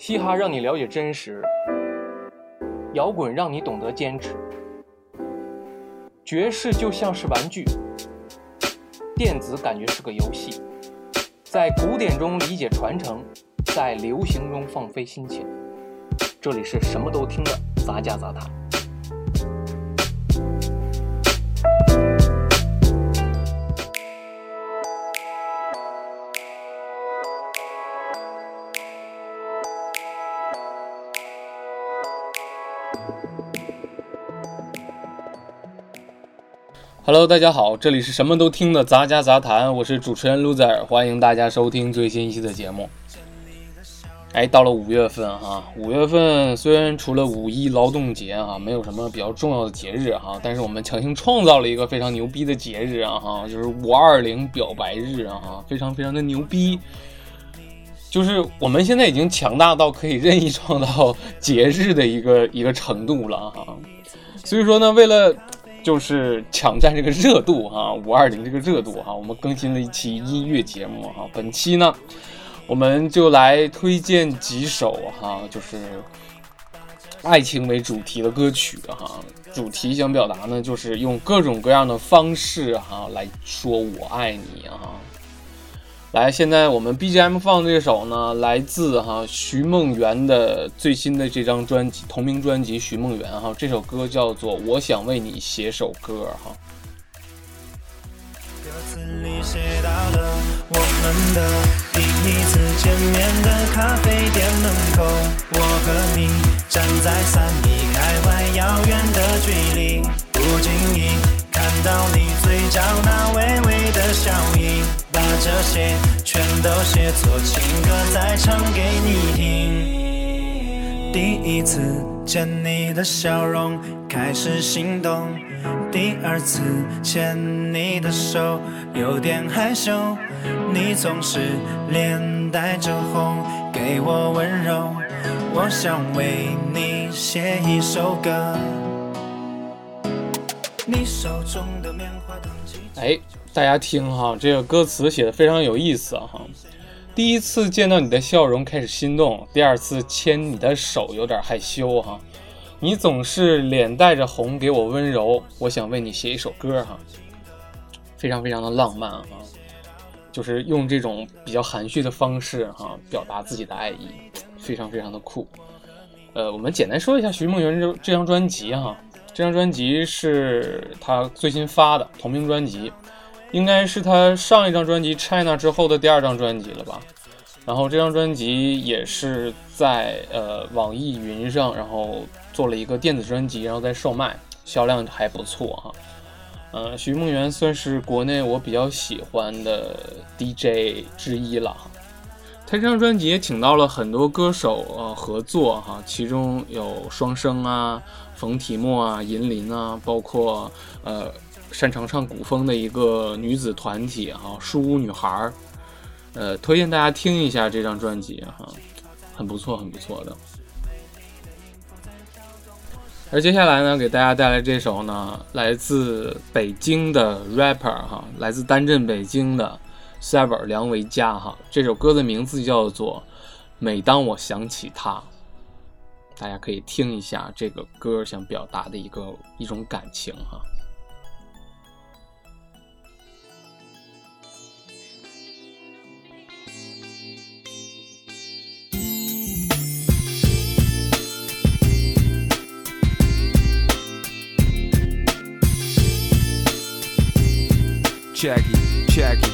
嘻哈让你了解真实，摇滚让你懂得坚持，爵士就像是玩具，电子感觉是个游戏，在古典中理解传承，在流行中放飞心情。这里是什么都听的杂家杂谈。Hello，大家好，这里是什么都听的杂家杂谈，我是主持人 Loser，欢迎大家收听最新一期的节目。哎，到了五月份哈，五月份虽然除了五一劳动节啊，没有什么比较重要的节日哈，但是我们强行创造了一个非常牛逼的节日啊哈，就是五二零表白日啊哈，非常非常的牛逼。就是我们现在已经强大到可以任意创造节日的一个一个程度了哈，所以说呢，为了就是抢占这个热度哈，五二零这个热度哈，我们更新了一期音乐节目哈。本期呢，我们就来推荐几首哈，就是爱情为主题的歌曲哈。主题想表达呢，就是用各种各样的方式哈来说我爱你啊。来，现在我们 BGM 放这首呢，来自哈徐梦圆的最新的这张专辑同名专辑《徐梦圆》哈，这首歌叫做《我想为你写首歌》哈。歌词里写到了我们的第一次见面的咖啡店门口，我和你站在三米开外遥远的距离，不经意看到你嘴角那微微的笑意。把这些全都写作情歌，再唱给你听。第一次见你的笑容，开始心动；第二次牵你的手，有点害羞。你总是脸带着红，给我温柔。我想为你写一首歌。你手中的棉花糖。哎。大家听哈，这个歌词写的非常有意思哈。第一次见到你的笑容开始心动，第二次牵你的手有点害羞哈。你总是脸带着红给我温柔，我想为你写一首歌哈。非常非常的浪漫哈，就是用这种比较含蓄的方式哈表达自己的爱意，非常非常的酷。呃，我们简单说一下徐梦圆这这张专辑哈，这张专辑是他最新发的同名专辑。应该是他上一张专辑《China》之后的第二张专辑了吧？然后这张专辑也是在呃网易云上，然后做了一个电子专辑，然后再售卖，销量还不错哈。嗯，徐梦圆算是国内我比较喜欢的 DJ 之一了。他这张专辑也请到了很多歌手呃合作哈，其中有双生啊、冯提莫啊、银林啊，包括呃。擅长唱古风的一个女子团体哈，书屋女孩儿，呃，推荐大家听一下这张专辑哈，很不错，很不错的。而接下来呢，给大家带来这首呢，来自北京的 rapper 哈，来自丹镇北京的 Sever 梁维嘉哈，这首歌的名字叫做《每当我想起他》，大家可以听一下这个歌想表达的一个一种感情哈。Jackie, Jackie,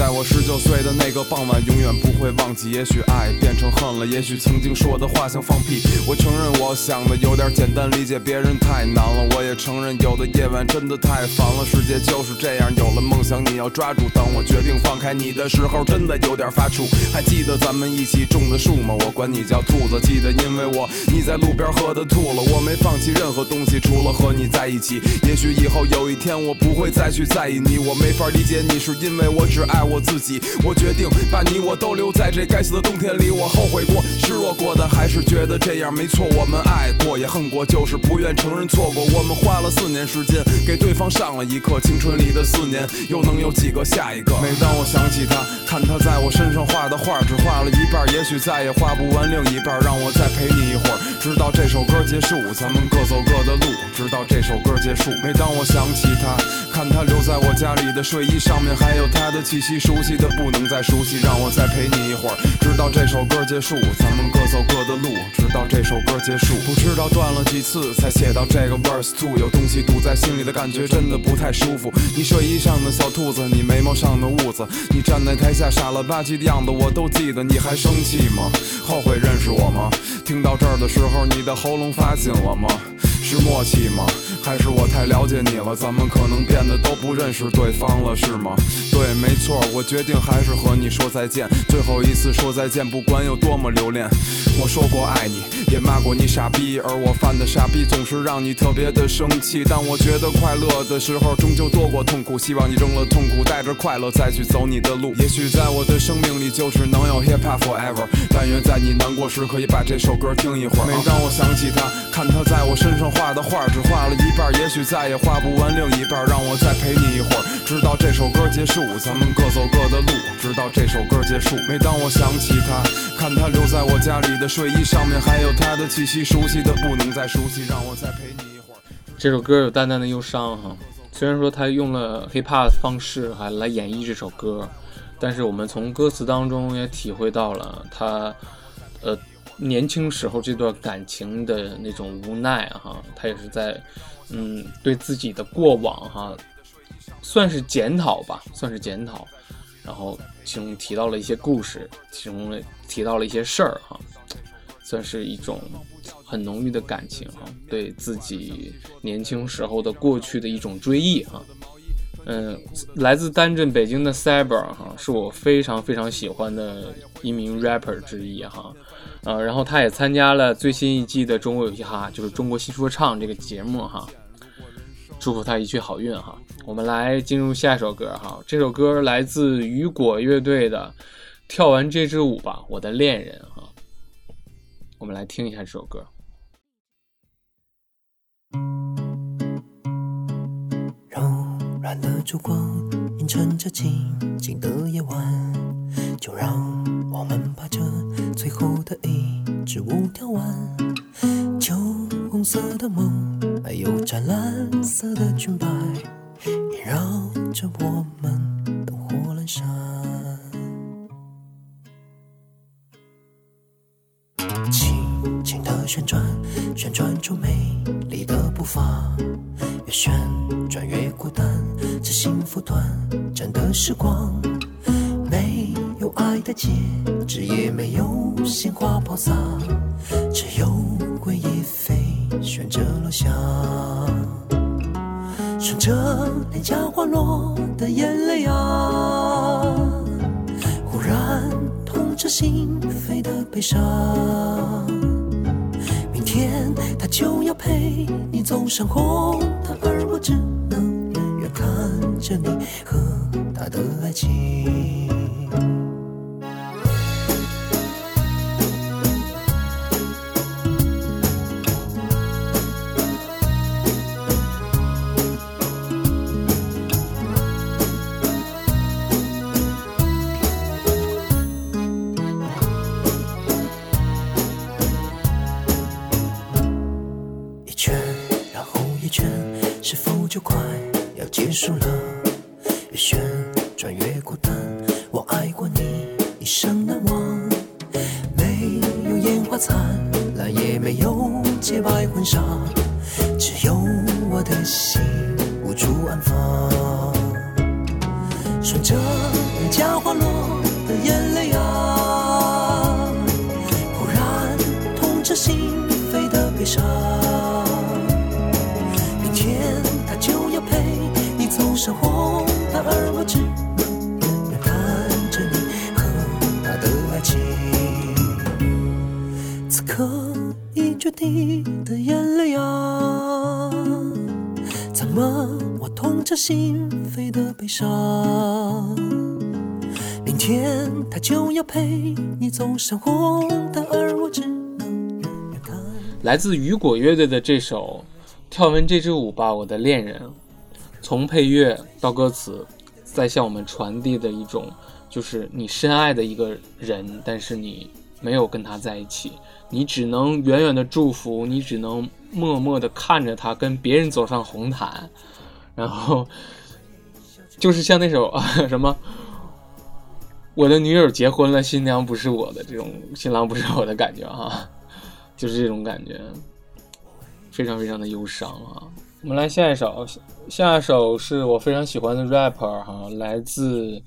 在我十九岁的那个傍晚，永远不会忘记。也许爱变成恨了，也许曾经说的话像放屁。我承认我想的有点简单，理解别人太难了。我也承认有的夜晚真的太烦了。世界就是这样，有了梦想你要抓住。当我决定放开你的时候，真的有点发怵。还记得咱们一起种的树吗？我管你叫兔子。记得因为我你在路边喝的吐了，我没放弃任何东西，除了和你在一起。也许以后有一天我不会再去在意你，我没法理解你，是因为我只爱。我自己，我决定把你我都留在这该死的冬天里。我后悔过，失落过，但还是觉得这样没错。我们爱过也恨过，就是不愿承认错过。我们花了四年时间给对方上了一课，青春里的四年又能有几个下一个？每当我想起他。看他在我身上画的画，只画了一半，也许再也画不完另一半。让我再陪你一会儿，直到这首歌结束，咱们各走各的路，直到这首歌结束。每当我想起他，看他留在我家里的睡衣上面还有他的气息，熟悉的不能再熟悉。让我再陪你一会儿，直到这首歌结束，咱们各走各的路，直到这首歌结束。不知道断了几次才写到这个 verse two，有东西堵在心里的感觉真的不太舒服。你睡衣上的小兔子，你眉毛上的痦子，你站在台下傻了吧唧的样子我都记得。你还生气吗？后悔认识我吗？听到这儿的时候，你的喉咙发紧了吗？是默契吗？还是我太了解你了？咱们可能变得都不认识对方了，是吗？对，没错，我决定还是和你说再见，最后一次说再见，不管有多么留恋。我说过爱你，也骂过你傻逼，而我犯的傻逼总是让你特别的生气。但我觉得快乐的时候终究多过痛苦，希望你扔了痛苦，带着快乐再去走你的路。也许在我的生命里就只能有 hip hop forever，但愿在你难过时可以把这首歌听一会儿。每当我想起他，看他在我身上画的画，只画了一半，也许再也画不完另一半。让我再陪你一会儿，直到这首歌结束，咱们各走各的路，直到这首歌结束。每当我想起他，看他留在我家里的睡衣上面还有他的气息，熟悉的不能再熟悉。让我再陪你一会儿。这首歌有淡淡的忧伤哈，虽然说他用了 hiphop 的方式还来演绎这首歌，但是我们从歌词当中也体会到了他，呃，年轻时候这段感情的那种无奈哈，他也是在，嗯，对自己的过往哈，算是检讨吧，算是检讨，然后其中提到了一些故事，其中提到了一些事儿哈，算是一种很浓郁的感情哈，对自己年轻时候的过去的一种追忆哈。嗯，来自丹镇北京的 Cyber 哈，是我非常非常喜欢的一名 rapper 之一哈。呃，然后他也参加了最新一季的中国有嘻哈，就是中国新说唱这个节目哈。祝福他一去好运哈。我们来进入下一首歌哈，这首歌来自雨果乐队的《跳完这支舞吧，我的恋人》哈。我们来听一下这首歌。软的烛光映衬着静静的夜晚，就让我们把这最后的一支舞跳完。酒红色的梦，还有湛蓝色的裙摆，萦绕着我们灯火阑珊。轻轻的旋转，旋转出美丽的步伐，越旋转越，时光，没有爱的戒指，也没有鲜花抛洒，只有回忆飞旋着落下，顺着脸颊滑落的眼泪啊，忽然痛彻心扉的悲伤。明天他就要陪你走上红毯，而我只能远远看着你和的爱情。一圈，然后一圈，是否就快要结束了？越旋穿越孤单，我爱过你，一生难忘。没有烟花灿烂，也没有洁白婚纱，只有我的心无处安放。顺着脸颊滑落的眼泪啊，忽然痛彻心扉的悲伤。明天他就要陪你走上红毯，而我只一决堤的眼泪啊，怎么我痛彻心扉的悲伤？明天他就要陪你走上红毯，而我只能远远看。来自雨果乐队的这首《跳完这支舞吧，我的恋人》，从配乐到歌词，在向我们传递的一种就是你深爱的一个人，但是你没有跟他在一起，你只能远远的祝福，你只能默默的看着他跟别人走上红毯，然后就是像那首啊 什么，我的女友结婚了，新娘不是我的这种，新郎不是我的感觉哈，就是这种感觉，非常非常的忧伤啊。我们来下一首，下一首是我非常喜欢的 rapper 哈，来自。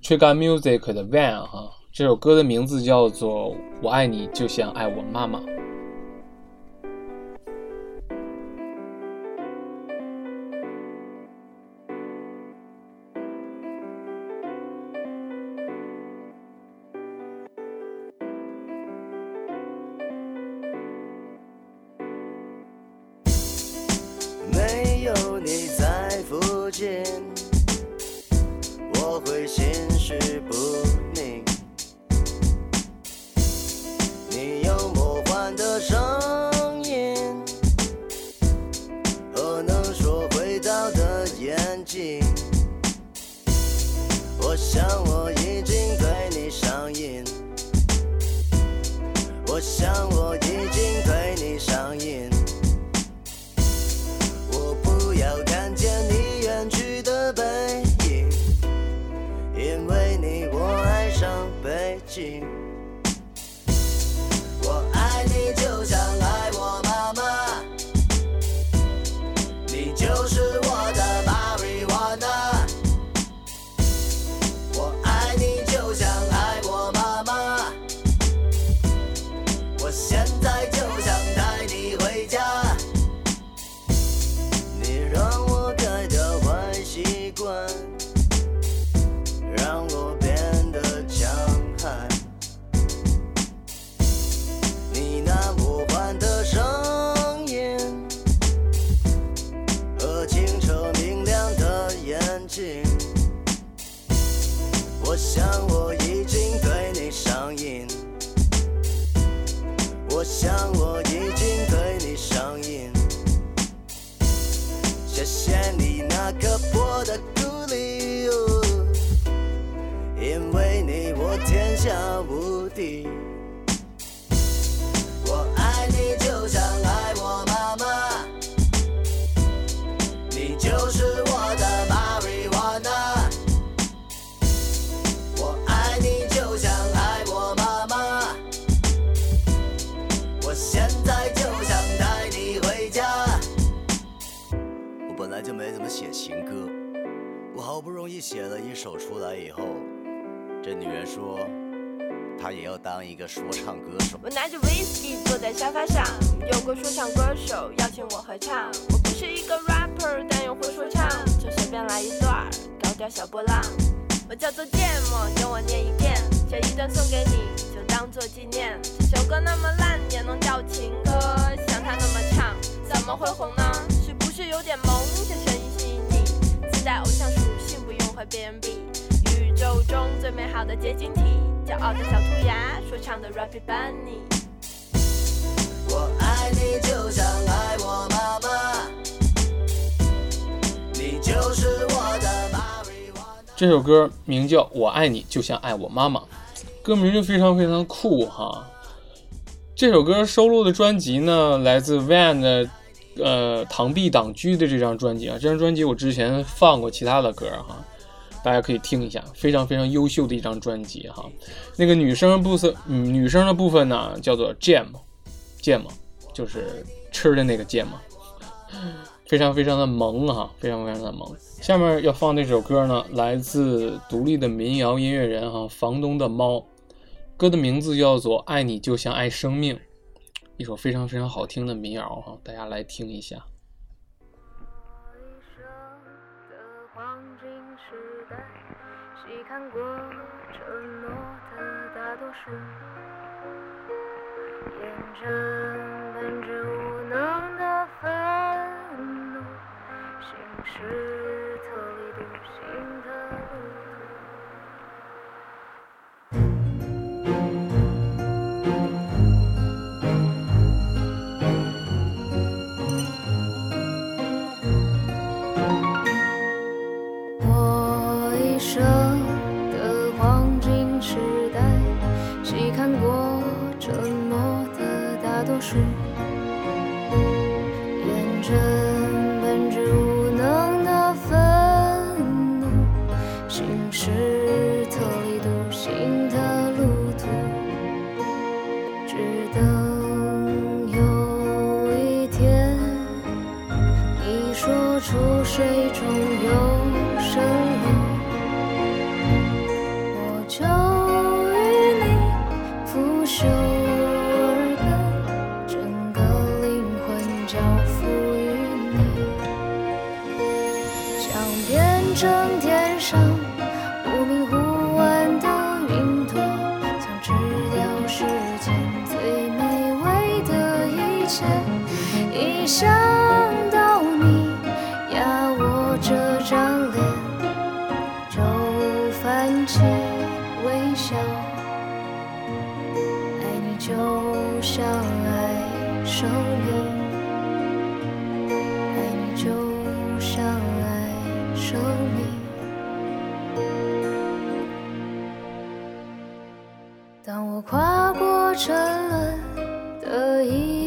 Trigger Music 的 Van 哈，这首歌的名字叫做《我爱你就像爱我妈妈》。容易写了一首出来以后，这女人说她也要当一个说唱歌手。我拿着 whisky 坐在沙发上，有个说唱歌手邀请我合唱。我不是一个 rapper，但又会说唱，就随便来一段儿高调小波浪。我叫做芥末，跟我念一遍，这一段送给你，就当做纪念。这首歌那么烂也能叫情歌，像他那么唱，怎么会红性，不用和别人比。宇宙中最美好的结晶体，骄傲的小兔牙，说唱的 Rappy Bunny。我爱你就像爱我妈妈，你就是我的妈妈。这首歌名叫《我爱你就像爱我妈妈》，歌名就非常非常酷哈。这首歌收录的专辑呢，来自 Van 的呃《螳臂挡车》的这张专辑啊。这张专辑我之前放过其他的歌哈，大家可以听一下，非常非常优秀的一张专辑哈。那个女生部分，嗯，女生的部分呢叫做 Jam，Jam 就是吃的那个 Jam，非常非常的萌哈，非常非常的萌。下面要放那首歌呢，来自独立的民谣音乐人哈，房东的猫，歌的名字叫做《爱你就像爱生命》，一首非常非常好听的民谣哈，大家来听一下。看过承诺的大多数，沿着想到你压我这张脸。就泛起微笑，爱你就像爱生命，爱你就像爱生命。当我跨过沉沦的一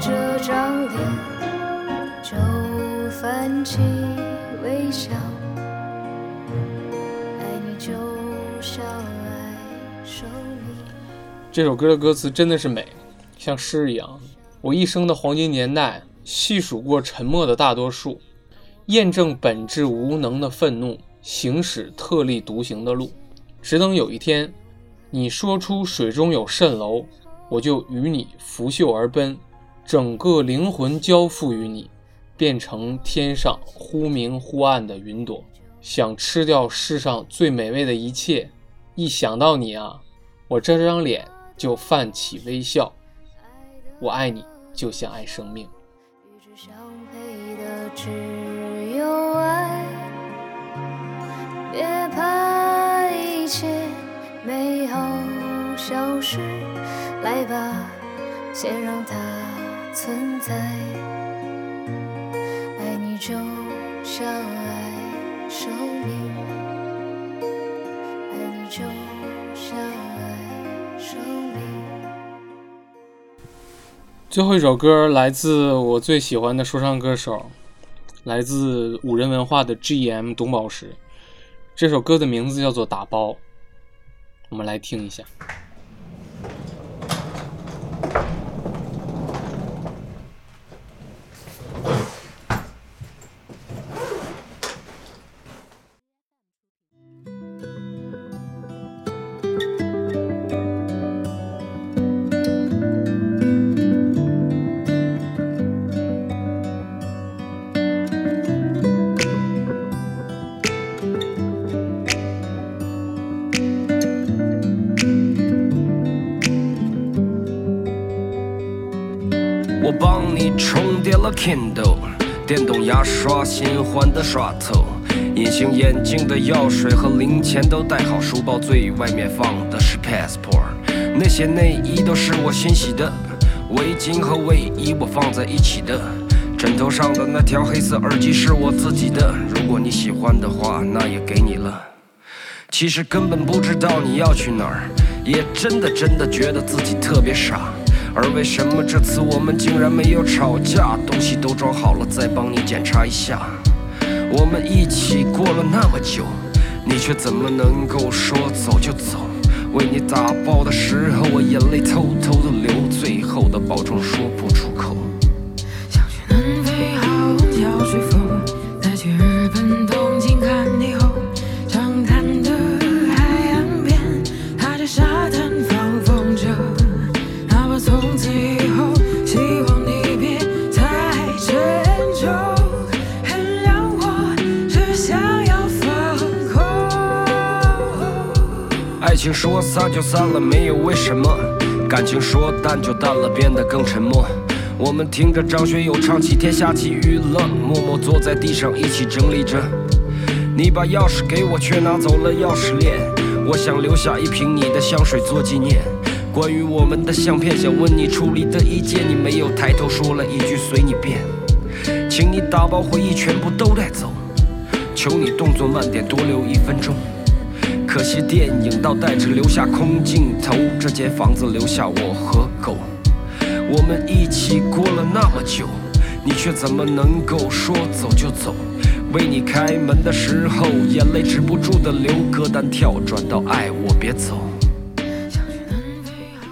这张脸，就泛起微笑。爱你就像爱生命。这首歌的歌词真的是美，像诗一样。我一生的黄金年代，细数过沉默的大多数，验证本质无能的愤怒，行驶特立独行的路。只等有一天，你说出水中有蜃楼，我就与你拂袖而奔，整个灵魂交付于你，变成天上忽明忽暗的云朵，想吃掉世上最美味的一切。一想到你啊，我这张脸就泛起微笑。我爱你，就像爱生命。别怕一切美好消失，来吧，先让它存在。爱你就像爱生命，爱你就像爱生命。最后一首歌来自我最喜欢的说唱歌手，来自五人文化的 GM 董宝石。这首歌的名字叫做《打包》，我们来听一下。Kindle，电动牙刷新换的刷头，隐形眼镜的药水和零钱都带好，书包最外面放的是 passport，那些内衣都是我新洗的，围巾和卫衣我放在一起的。枕头上的那条黑色耳机是我自己的，如果你喜欢的话，那也给你了。其实根本不知道你要去哪儿，也真的真的觉得自己特别傻。而为什么这次我们竟然没有吵架？东西都装好了，再帮你检查一下。我们一起过了那么久，你却怎么能够说走就走？为你打包的时候，我眼泪偷偷的流，最后的保证说不出口。说散就散了，没有为什么；感情说淡就淡了，变得更沉默。我们听着张学友唱起天下起雨了，默默坐在地上一起整理着。你把钥匙给我，却拿走了钥匙链。我想留下一瓶你的香水做纪念。关于我们的相片，想问你处理的意见，你没有抬头说了一句随你便。请你打包回忆，全部都带走。求你动作慢点，多留一分钟。可惜电影倒带着留下空镜头，这间房子留下我和狗。我们一起过了那么久，你却怎么能够说走就走？为你开门的时候，眼泪止不住的流，歌单跳转到爱我别走。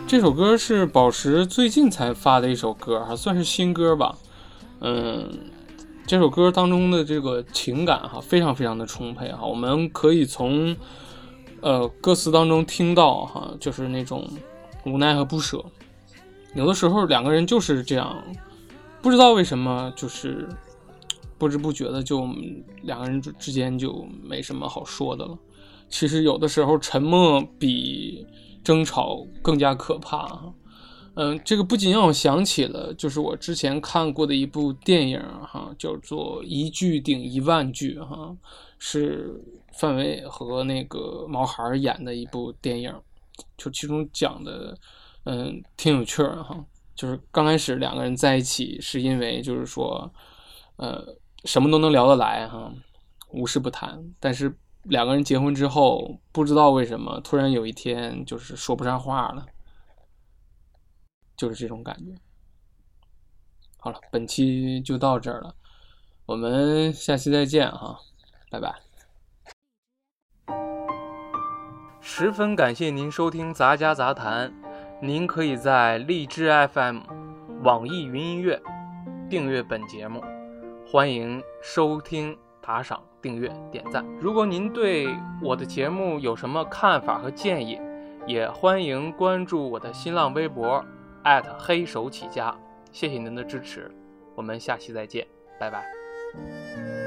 这首歌是宝石最近才发的一首歌，还算是新歌吧。嗯，这首歌当中的这个情感哈，非常非常的充沛哈。我们可以从呃歌词当中听到哈，就是那种无奈和不舍。有的时候两个人就是这样，不知道为什么，就是不知不觉的就两个人之间就没什么好说的了。其实有的时候沉默比争吵更加可怕。嗯，这个不仅让我想起了，就是我之前看过的一部电影哈，叫做《一句顶一万句》哈，是范伟和那个毛孩演的一部电影，就其中讲的，嗯，挺有趣儿哈。就是刚开始两个人在一起，是因为就是说，呃，什么都能聊得来哈，无事不谈。但是两个人结婚之后，不知道为什么，突然有一天就是说不上话了。就是这种感觉。好了，本期就到这儿了，我们下期再见哈，拜拜。十分感谢您收听《杂家杂谈》，您可以在荔枝 FM、网易云音乐订阅本节目，欢迎收听、打赏、订阅、点赞。如果您对我的节目有什么看法和建议，也欢迎关注我的新浪微博。黑手起家，谢谢您的支持，我们下期再见，拜拜。